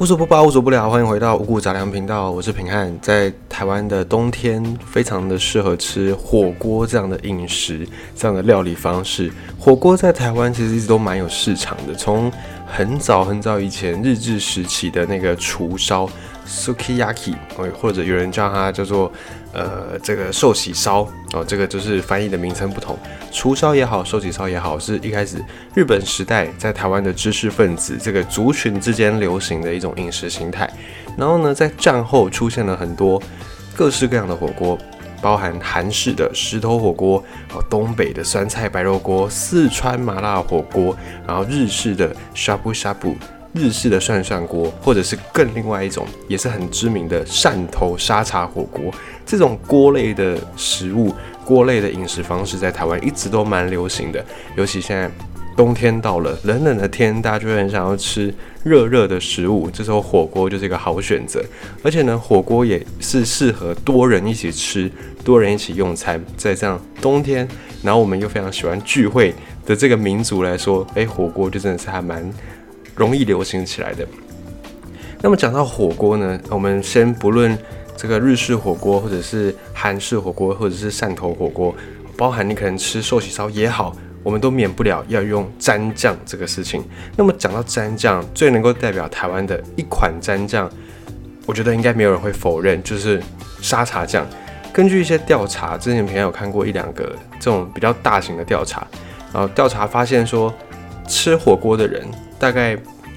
无所不包，无所不聊，欢迎回到五谷杂粮频道，我是平汉。在台湾的冬天，非常的适合吃火锅这样的饮食，这样的料理方式。火锅在台湾其实一直都蛮有市场的，从很早很早以前日治时期的那个厨烧 （sukiyaki），或者有人叫它叫做。呃，这个寿喜烧哦，这个就是翻译的名称不同。厨烧也好，寿喜烧也好，是一开始日本时代在台湾的知识分子这个族群之间流行的一种饮食形态。然后呢，在战后出现了很多各式各样的火锅，包含韩式的石头火锅，哦，东北的酸菜白肉锅，四川麻辣火锅，然后日式的 shabu shabu。日式的涮涮锅，或者是更另外一种，也是很知名的汕头沙茶火锅。这种锅类的食物，锅类的饮食方式，在台湾一直都蛮流行的。尤其现在冬天到了，冷冷的天，大家就很想要吃热热的食物，这时候火锅就是一个好选择。而且呢，火锅也是适合多人一起吃，多人一起用餐。在这样冬天，然后我们又非常喜欢聚会的这个民族来说，诶，火锅就真的是还蛮。容易流行起来的。那么讲到火锅呢，我们先不论这个日式火锅，或者是韩式火锅，或者是汕头火锅，包含你可能吃寿喜烧也好，我们都免不了要用蘸酱这个事情。那么讲到蘸酱，最能够代表台湾的一款蘸酱，我觉得应该没有人会否认，就是沙茶酱。根据一些调查，之前朋友有看过一两个这种比较大型的调查，然后调查发现说，吃火锅的人。大概，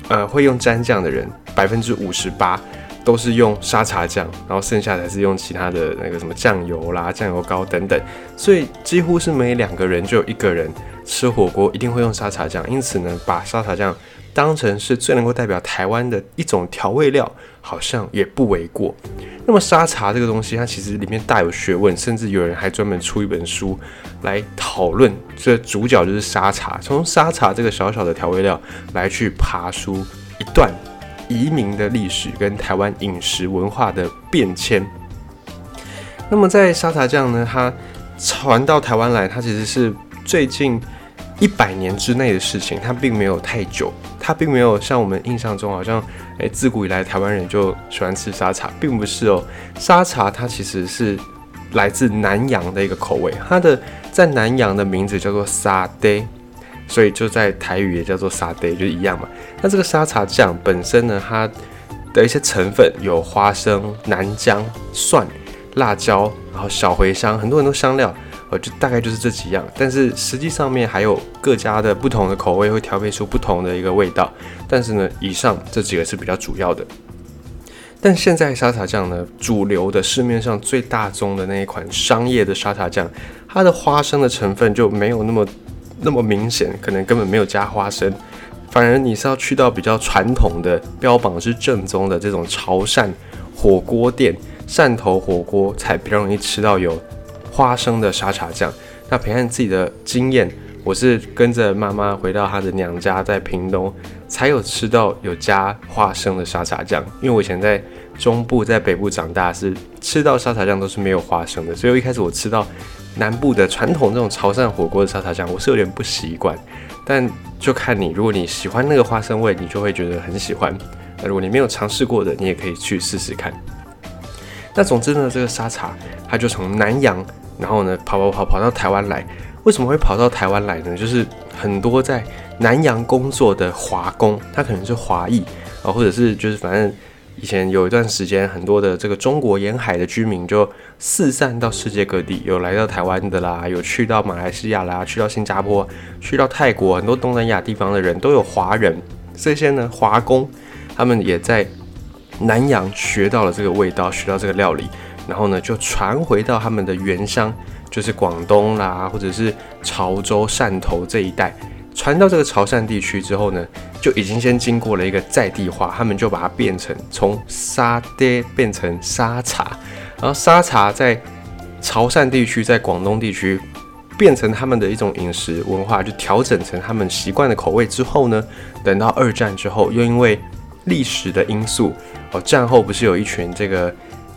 呃，会用蘸酱的人，百分之五十八都是用沙茶酱，然后剩下才是用其他的那个什么酱油啦、酱油膏等等。所以几乎是每两个人就有一个人吃火锅一定会用沙茶酱。因此呢，把沙茶酱当成是最能够代表台湾的一种调味料，好像也不为过。那么沙茶这个东西，它其实里面大有学问，甚至有人还专门出一本书来讨论。这主角就是沙茶，从沙茶这个小小的调味料来去爬出一段移民的历史跟台湾饮食文化的变迁。那么在沙茶酱呢，它传到台湾来，它其实是最近。一百年之内的事情，它并没有太久，它并没有像我们印象中好像，诶，自古以来台湾人就喜欢吃沙茶，并不是哦。沙茶它其实是来自南洋的一个口味，它的在南洋的名字叫做沙爹，所以就在台语也叫做沙爹，就一样嘛。那这个沙茶酱本身呢，它的一些成分有花生、南姜、蒜、辣椒，然后小茴香，很多很多香料。就大概就是这几样，但是实际上面还有各家的不同的口味，会调配出不同的一个味道。但是呢，以上这几个是比较主要的。但现在沙茶酱呢，主流的市面上最大宗的那一款商业的沙茶酱，它的花生的成分就没有那么那么明显，可能根本没有加花生。反而你是要去到比较传统的、标榜是正宗的这种潮汕火锅店、汕头火锅，才比较容易吃到有。花生的沙茶酱，那平安自己的经验，我是跟着妈妈回到她的娘家，在屏东才有吃到有加花生的沙茶酱。因为我以前在中部、在北部长大，是吃到沙茶酱都是没有花生的，所以一开始我吃到南部的传统这种潮汕火锅的沙茶酱，我是有点不习惯。但就看你，如果你喜欢那个花生味，你就会觉得很喜欢。那如果你没有尝试过的，你也可以去试试看。那总之呢，这个沙茶它就从南洋。然后呢，跑跑跑跑到台湾来，为什么会跑到台湾来呢？就是很多在南洋工作的华工，他可能是华裔啊，或者是就是反正以前有一段时间，很多的这个中国沿海的居民就四散到世界各地，有来到台湾的啦，有去到马来西亚啦，去到新加坡，去到泰国，很多东南亚地方的人都有华人。这些呢，华工他们也在南洋学到了这个味道，学到这个料理。然后呢，就传回到他们的原乡，就是广东啦，或者是潮州、汕头这一带。传到这个潮汕地区之后呢，就已经先经过了一个在地化，他们就把它变成从沙爹变成沙茶，然后沙茶在潮汕地区、在广东地区变成他们的一种饮食文化，就调整成他们习惯的口味之后呢，等到二战之后，又因为历史的因素，哦，战后不是有一群这个。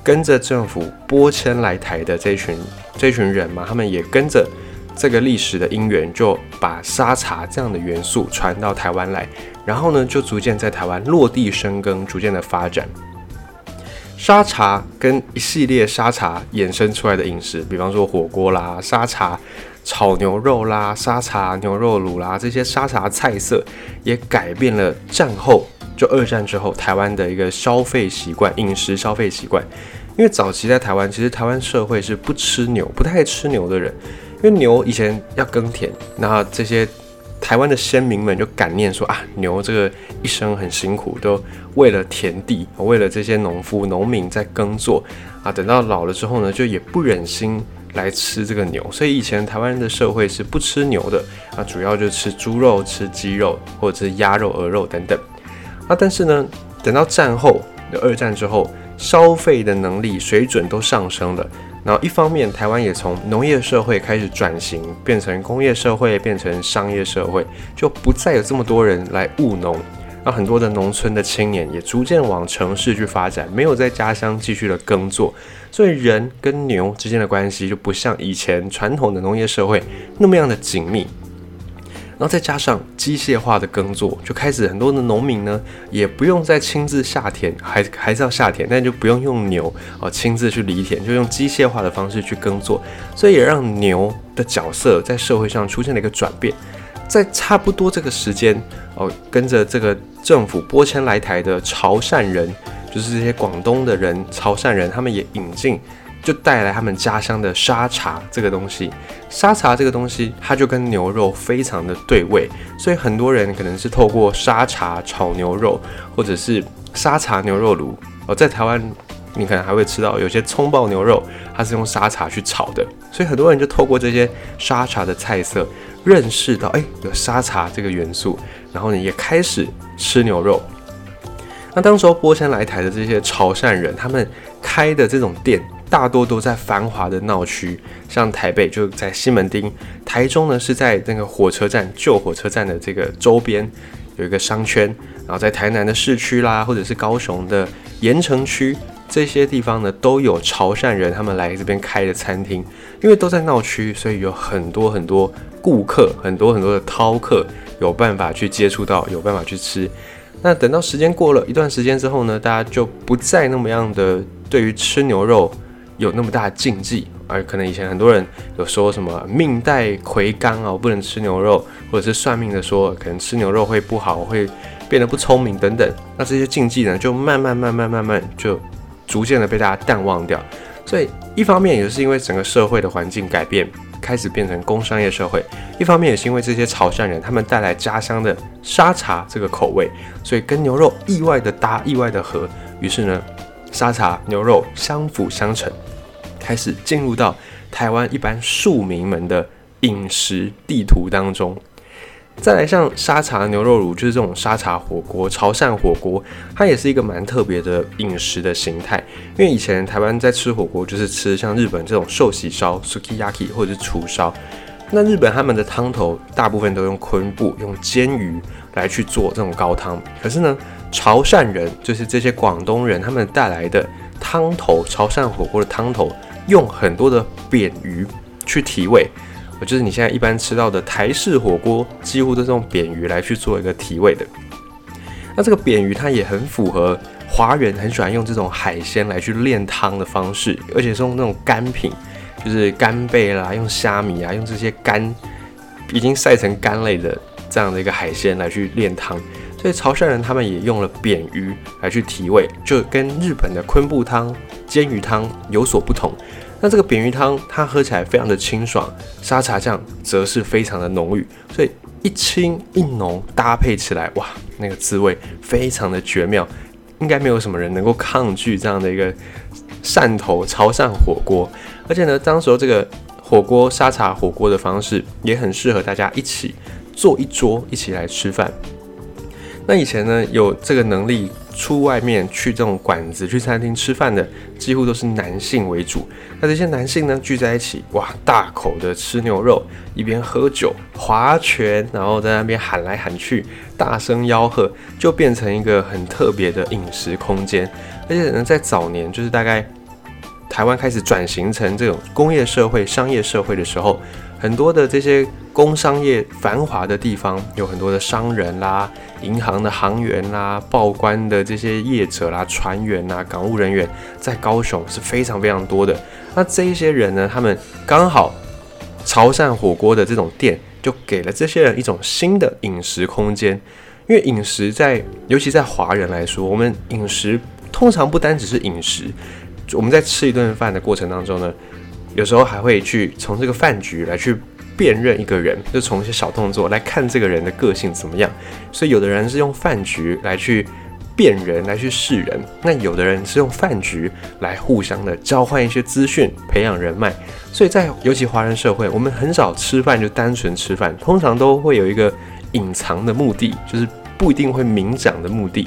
跟着政府拨迁来台的这群这群人嘛，他们也跟着这个历史的因缘，就把沙茶这样的元素传到台湾来，然后呢，就逐渐在台湾落地生根，逐渐的发展。沙茶跟一系列沙茶衍生出来的饮食，比方说火锅啦、沙茶炒牛肉啦、沙茶牛肉卤啦，这些沙茶菜色也改变了战后就二战之后台湾的一个消费习惯、饮食消费习惯。因为早期在台湾，其实台湾社会是不吃牛、不太吃牛的人，因为牛以前要耕田，那这些台湾的先民们就感念说啊，牛这个一生很辛苦，都为了田地，为了这些农夫、农民在耕作啊，等到老了之后呢，就也不忍心来吃这个牛，所以以前台湾的社会是不吃牛的啊，主要就吃猪肉、吃鸡肉或者是鸭肉、鹅肉等等啊，但是呢，等到战后的，二战之后。消费的能力水准都上升了，然后一方面台湾也从农业社会开始转型，变成工业社会，变成商业社会，就不再有这么多人来务农，那很多的农村的青年也逐渐往城市去发展，没有在家乡继续的耕作，所以人跟牛之间的关系就不像以前传统的农业社会那么样的紧密。然后再加上机械化的耕作，就开始很多的农民呢，也不用再亲自下田，还还是要下田，但就不用用牛哦亲自去犁田，就用机械化的方式去耕作，所以也让牛的角色在社会上出现了一个转变。在差不多这个时间哦，跟着这个政府拨迁来台的潮汕人，就是这些广东的人，潮汕人，他们也引进。就带来他们家乡的沙茶这个东西，沙茶这个东西，它就跟牛肉非常的对味，所以很多人可能是透过沙茶炒牛肉，或者是沙茶牛肉炉。哦，在台湾你可能还会吃到有些葱爆牛肉，它是用沙茶去炒的，所以很多人就透过这些沙茶的菜色，认识到哎有沙茶这个元素，然后呢也开始吃牛肉。那当时候波迁来台的这些潮汕人，他们开的这种店。大多都在繁华的闹区，像台北就在西门町，台中呢是在那个火车站旧火车站的这个周边有一个商圈，然后在台南的市区啦，或者是高雄的盐城区这些地方呢，都有潮汕人他们来这边开的餐厅，因为都在闹区，所以有很多很多顾客，很多很多的饕客有办法去接触到，有办法去吃。那等到时间过了一段时间之后呢，大家就不再那么样的对于吃牛肉。有那么大的禁忌，而可能以前很多人有说什么命带魁罡啊，不能吃牛肉，或者是算命的说可能吃牛肉会不好，会变得不聪明等等。那这些禁忌呢，就慢慢慢慢慢慢就逐渐的被大家淡忘掉。所以一方面也是因为整个社会的环境改变，开始变成工商业社会；一方面也是因为这些潮汕人他们带来家乡的沙茶这个口味，所以跟牛肉意外的搭，意外的合。于是呢。沙茶牛肉相辅相成，开始进入到台湾一般庶民们的饮食地图当中。再来像沙茶牛肉卤，就是这种沙茶火锅、潮汕火锅，它也是一个蛮特别的饮食的形态。因为以前台湾在吃火锅，就是吃像日本这种寿喜烧 （sukiyaki） 或者是厨烧。那日本他们的汤头大部分都用昆布、用煎鱼来去做这种高汤，可是呢？潮汕人就是这些广东人，他们带来的汤头，潮汕火锅的汤头用很多的扁鱼去提味，就是你现在一般吃到的台式火锅，几乎都是用扁鱼来去做一个提味的。那这个扁鱼它也很符合华人很喜欢用这种海鲜来去炼汤的方式，而且是用那种干品，就是干贝啦，用虾米啊，用这些干已经晒成干类的这样的一个海鲜来去炼汤。所以潮汕人他们也用了扁鱼来去提味，就跟日本的昆布汤、煎鱼汤有所不同。那这个扁鱼汤它喝起来非常的清爽，沙茶酱则是非常的浓郁，所以一清一浓搭配起来，哇，那个滋味非常的绝妙，应该没有什么人能够抗拒这样的一个汕头潮汕火锅。而且呢，当时候这个火锅沙茶火锅的方式也很适合大家一起坐一桌一起来吃饭。那以前呢，有这个能力出外面去这种馆子、去餐厅吃饭的，几乎都是男性为主。那这些男性呢，聚在一起，哇，大口的吃牛肉，一边喝酒、划拳，然后在那边喊来喊去，大声吆喝，就变成一个很特别的饮食空间。而且呢，在早年，就是大概台湾开始转型成这种工业社会、商业社会的时候。很多的这些工商业繁华的地方，有很多的商人啦、银行的行员啦、报关的这些业者啦、船员啦、港务人员，在高雄是非常非常多的。那这一些人呢，他们刚好潮汕火锅的这种店，就给了这些人一种新的饮食空间。因为饮食在，尤其在华人来说，我们饮食通常不单只是饮食，我们在吃一顿饭的过程当中呢，有时候还会去从这个饭局来去辨认一个人，就从一些小动作来看这个人的个性怎么样。所以有的人是用饭局来去辨人，来去示人；那有的人是用饭局来互相的交换一些资讯，培养人脉。所以在尤其华人社会，我们很少吃饭就单纯吃饭，通常都会有一个。隐藏的目的就是不一定会明讲的目的。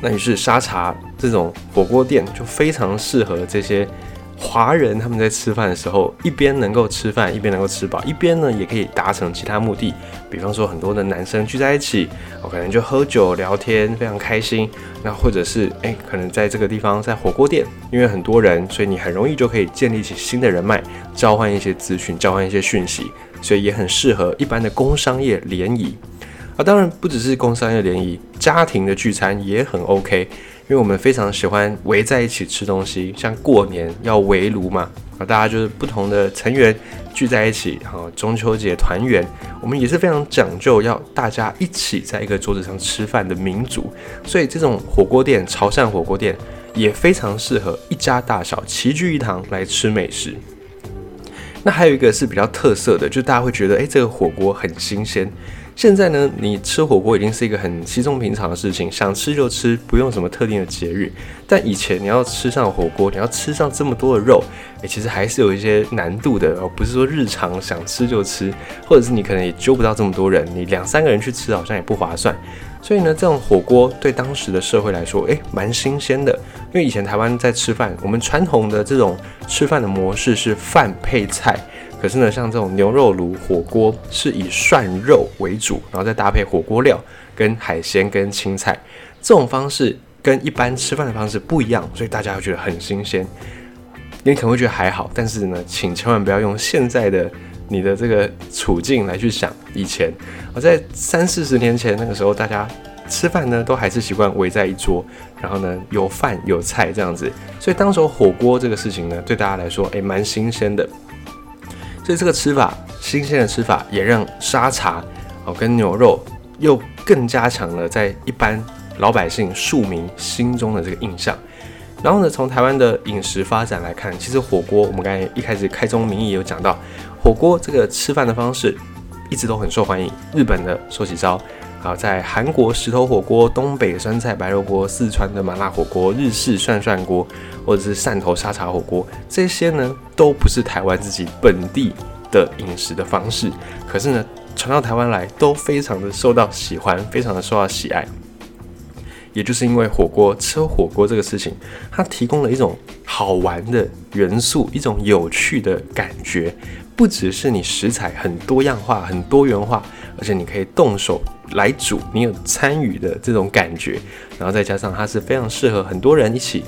那于是沙茶这种火锅店就非常适合这些华人，他们在吃饭的时候，一边能够吃饭，一边能够吃饱，一边呢也可以达成其他目的。比方说，很多的男生聚在一起，我可能就喝酒聊天，非常开心。那或者是哎，可能在这个地方在火锅店，因为很多人，所以你很容易就可以建立起新的人脉，交换一些资讯，交换一些讯息。所以也很适合一般的工商业联谊啊，当然不只是工商业联谊，家庭的聚餐也很 OK，因为我们非常喜欢围在一起吃东西，像过年要围炉嘛啊，大家就是不同的成员聚在一起，然后中秋节团圆，我们也是非常讲究要大家一起在一个桌子上吃饭的民族，所以这种火锅店，潮汕火锅店也非常适合一家大小齐聚一堂来吃美食。那还有一个是比较特色的，就大家会觉得，哎，这个火锅很新鲜。现在呢，你吃火锅已经是一个很稀松平常的事情，想吃就吃，不用什么特定的节日。但以前你要吃上火锅，你要吃上这么多的肉，哎，其实还是有一些难度的哦。不是说日常想吃就吃，或者是你可能也揪不到这么多人，你两三个人去吃好像也不划算。所以呢，这种火锅对当时的社会来说，诶，蛮新鲜的。因为以前台湾在吃饭，我们传统的这种吃饭的模式是饭配菜。可是呢，像这种牛肉炉火锅是以涮肉为主，然后再搭配火锅料、跟海鲜、跟青菜。这种方式跟一般吃饭的方式不一样，所以大家会觉得很新鲜。你可能会觉得还好，但是呢，请千万不要用现在的。你的这个处境来去想，以前我在三四十年前那个时候，大家吃饭呢都还是习惯围在一桌，然后呢有饭有菜这样子，所以当时候火锅这个事情呢，对大家来说诶蛮新鲜的，所以这个吃法新鲜的吃法也让沙茶哦跟牛肉又更加强了在一般老百姓庶民心中的这个印象。然后呢，从台湾的饮食发展来看，其实火锅我们刚才一开始开宗明义有讲到。火锅这个吃饭的方式一直都很受欢迎。日本的寿喜烧，好，在韩国石头火锅、东北酸菜白肉锅、四川的麻辣火锅、日式涮涮锅，或者是汕头沙茶火锅，这些呢都不是台湾自己本地的饮食的方式，可是呢传到台湾来都非常的受到喜欢，非常的受到喜爱。也就是因为火锅吃火锅这个事情，它提供了一种好玩的元素，一种有趣的感觉。不只是你食材很多样化、很多元化，而且你可以动手来煮，你有参与的这种感觉，然后再加上它是非常适合很多人一起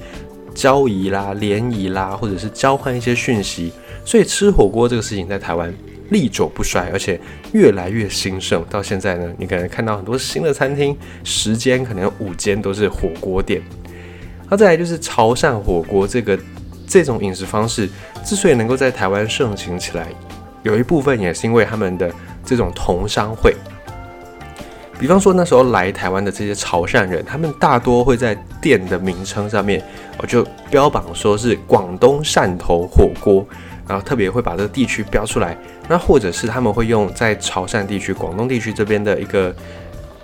交谊啦、联谊啦，或者是交换一些讯息。所以吃火锅这个事情在台湾历久不衰，而且越来越兴盛。到现在呢，你可能看到很多新的餐厅，十间可能五间都是火锅店。那再来就是潮汕火锅这个。这种饮食方式之所以能够在台湾盛行起来，有一部分也是因为他们的这种同商会。比方说那时候来台湾的这些潮汕人，他们大多会在店的名称上面，我就标榜说是广东汕头火锅，然后特别会把这个地区标出来。那或者是他们会用在潮汕地区、广东地区这边的一个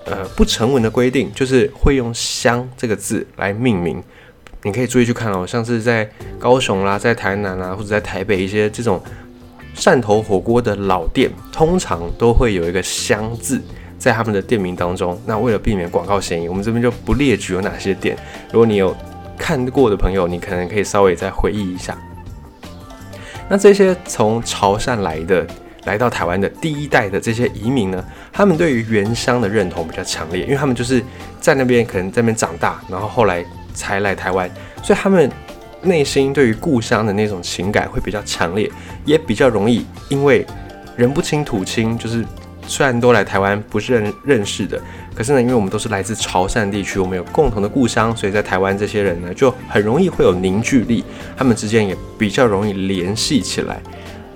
呃不成文的规定，就是会用“香”这个字来命名。你可以注意去看哦，像是在高雄啦，在台南啦，或者在台北一些这种汕头火锅的老店，通常都会有一个“香”字在他们的店名当中。那为了避免广告嫌疑，我们这边就不列举有哪些店。如果你有看过的朋友，你可能可以稍微再回忆一下。那这些从潮汕来的、来到台湾的第一代的这些移民呢，他们对于原乡的认同比较强烈，因为他们就是在那边可能在那边长大，然后后来。才来台湾，所以他们内心对于故乡的那种情感会比较强烈，也比较容易，因为人不亲土亲，就是虽然都来台湾不是认认识的，可是呢，因为我们都是来自潮汕地区，我们有共同的故乡，所以在台湾这些人呢，就很容易会有凝聚力，他们之间也比较容易联系起来。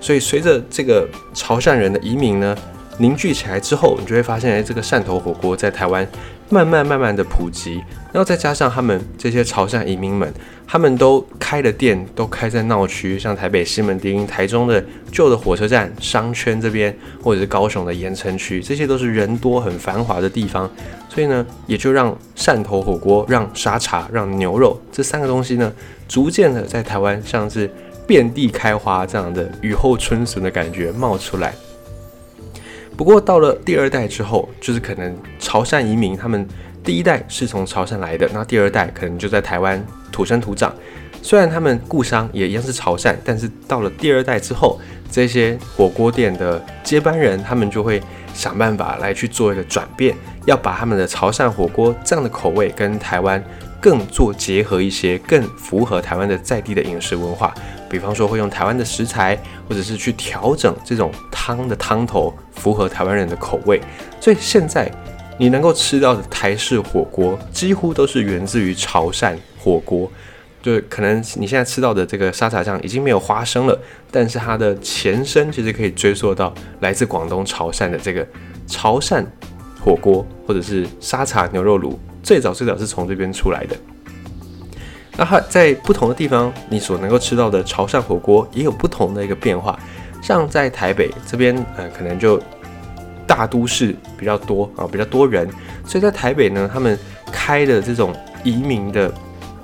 所以随着这个潮汕人的移民呢凝聚起来之后，你就会发现，哎，这个汕头火锅在台湾慢慢慢慢的普及，然后再加上他们这些潮汕移民们，他们都开的店都开在闹区，像台北西门町、台中的旧的火车站商圈这边，或者是高雄的盐城区，这些都是人多很繁华的地方，所以呢，也就让汕头火锅、让沙茶、让牛肉这三个东西呢，逐渐的在台湾像是。遍地开花，这样的雨后春笋的感觉冒出来。不过到了第二代之后，就是可能潮汕移民，他们第一代是从潮汕来的，那第二代可能就在台湾土生土长。虽然他们故乡也一样是潮汕，但是到了第二代之后，这些火锅店的接班人，他们就会想办法来去做一个转变，要把他们的潮汕火锅这样的口味跟台湾更做结合一些，更符合台湾的在地的饮食文化。比方说会用台湾的食材，或者是去调整这种汤的汤头，符合台湾人的口味。所以现在你能够吃到的台式火锅，几乎都是源自于潮汕火锅。就是可能你现在吃到的这个沙茶酱已经没有花生了，但是它的前身其实可以追溯到来自广东潮汕的这个潮汕火锅，或者是沙茶牛肉卤，最早最早是从这边出来的。那它在不同的地方，你所能够吃到的潮汕火锅也有不同的一个变化。像在台北这边，呃，可能就大都市比较多啊，比较多人，所以在台北呢，他们开的这种移民的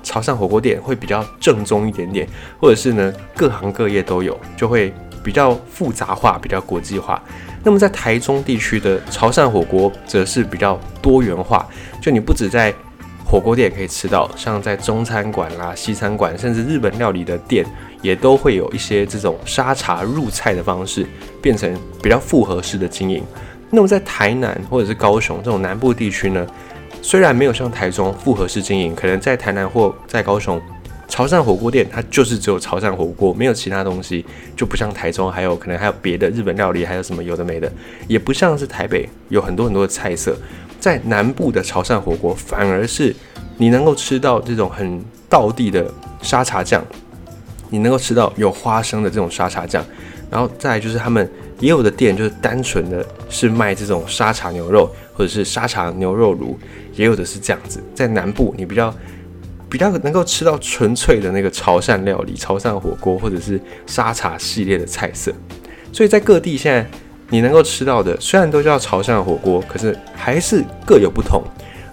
潮汕火锅店会比较正宗一点点，或者是呢，各行各业都有，就会比较复杂化，比较国际化。那么在台中地区的潮汕火锅则是比较多元化，就你不止在火锅店可以吃到，像在中餐馆啦、西餐馆，甚至日本料理的店，也都会有一些这种沙茶入菜的方式，变成比较复合式的经营。那么在台南或者是高雄这种南部地区呢，虽然没有像台中复合式经营，可能在台南或在高雄，潮汕火锅店它就是只有潮汕火锅，没有其他东西，就不像台中还有可能还有别的日本料理，还有什么有的没的，也不像是台北有很多很多的菜色。在南部的潮汕火锅，反而是你能够吃到这种很道地的沙茶酱，你能够吃到有花生的这种沙茶酱，然后再来就是他们也有的店就是单纯的是卖这种沙茶牛肉或者是沙茶牛肉炉，也有的是这样子。在南部，你比较比较能够吃到纯粹的那个潮汕料理、潮汕火锅或者是沙茶系列的菜色，所以在各地现在。你能够吃到的虽然都叫潮汕火锅，可是还是各有不同。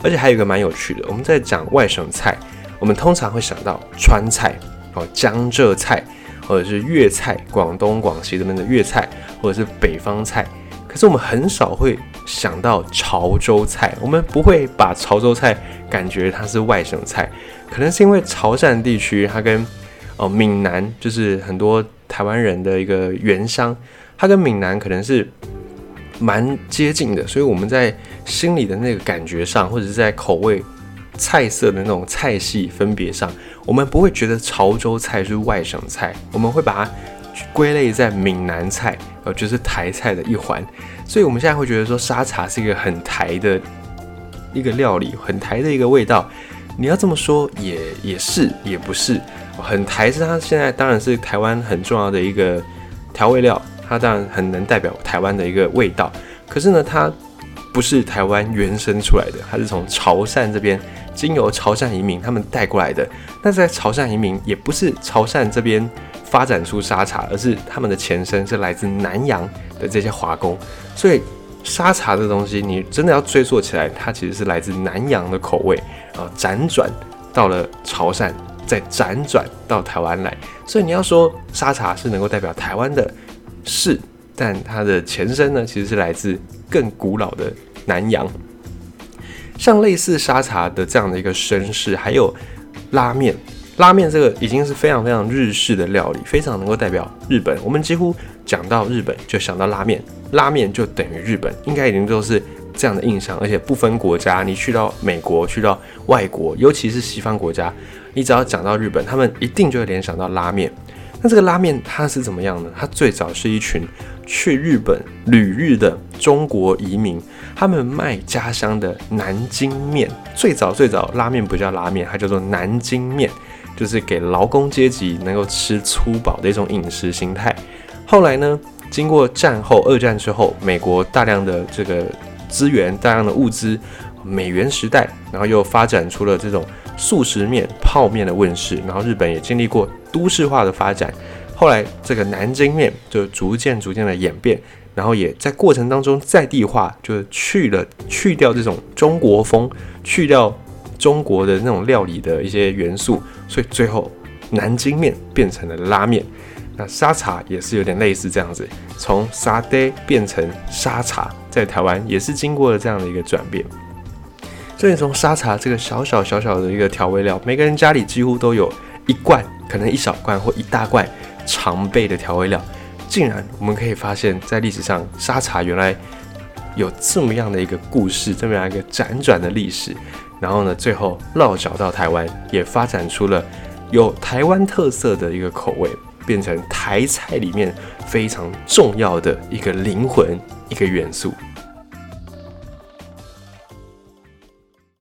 而且还有一个蛮有趣的，我们在讲外省菜，我们通常会想到川菜哦、江浙菜，或者是粤菜，广东、广西这边的粤菜，或者是北方菜。可是我们很少会想到潮州菜，我们不会把潮州菜感觉它是外省菜，可能是因为潮汕地区它跟哦闽南就是很多台湾人的一个原乡。它跟闽南可能是蛮接近的，所以我们在心里的那个感觉上，或者是在口味、菜色的那种菜系分别上，我们不会觉得潮州菜是外省菜，我们会把它归类在闽南菜，呃，就是台菜的一环。所以我们现在会觉得说沙茶是一个很台的一个料理，很台的一个味道。你要这么说也也是，也不是很台，是它现在当然是台湾很重要的一个调味料。它当然很能代表台湾的一个味道，可是呢，它不是台湾原生出来的，它是从潮汕这边经由潮汕移民他们带过来的。那在潮汕移民也不是潮汕这边发展出沙茶，而是他们的前身是来自南洋的这些华工。所以沙茶这东西，你真的要追溯起来，它其实是来自南洋的口味啊，辗转到了潮汕，再辗转到台湾来。所以你要说沙茶是能够代表台湾的。是，但它的前身呢，其实是来自更古老的南洋。像类似沙茶的这样的一个身世，还有拉面。拉面这个已经是非常非常日式的料理，非常能够代表日本。我们几乎讲到日本就想到拉面，拉面就等于日本，应该已经都是这样的印象，而且不分国家，你去到美国，去到外国，尤其是西方国家，你只要讲到日本，他们一定就会联想到拉面。那这个拉面它是怎么样呢？它最早是一群去日本旅日的中国移民，他们卖家乡的南京面。最早最早拉面不叫拉面，它叫做南京面，就是给劳工阶级能够吃粗饱的一种饮食形态。后来呢，经过战后二战之后，美国大量的这个资源、大量的物资，美元时代，然后又发展出了这种速食面、泡面的问世，然后日本也经历过。都市化的发展，后来这个南京面就逐渐逐渐的演变，然后也在过程当中在地化，就是去了去掉这种中国风，去掉中国的那种料理的一些元素，所以最后南京面变成了拉面。那沙茶也是有点类似这样子，从沙爹变成沙茶，在台湾也是经过了这样的一个转变。所以从沙茶这个小小小小的一个调味料，每个人家里几乎都有一罐。可能一小罐或一大罐常备的调味料，竟然我们可以发现，在历史上沙茶原来有这么样的一个故事，这么样一个辗转的历史。然后呢，最后落脚到台湾，也发展出了有台湾特色的一个口味，变成台菜里面非常重要的一个灵魂、一个元素。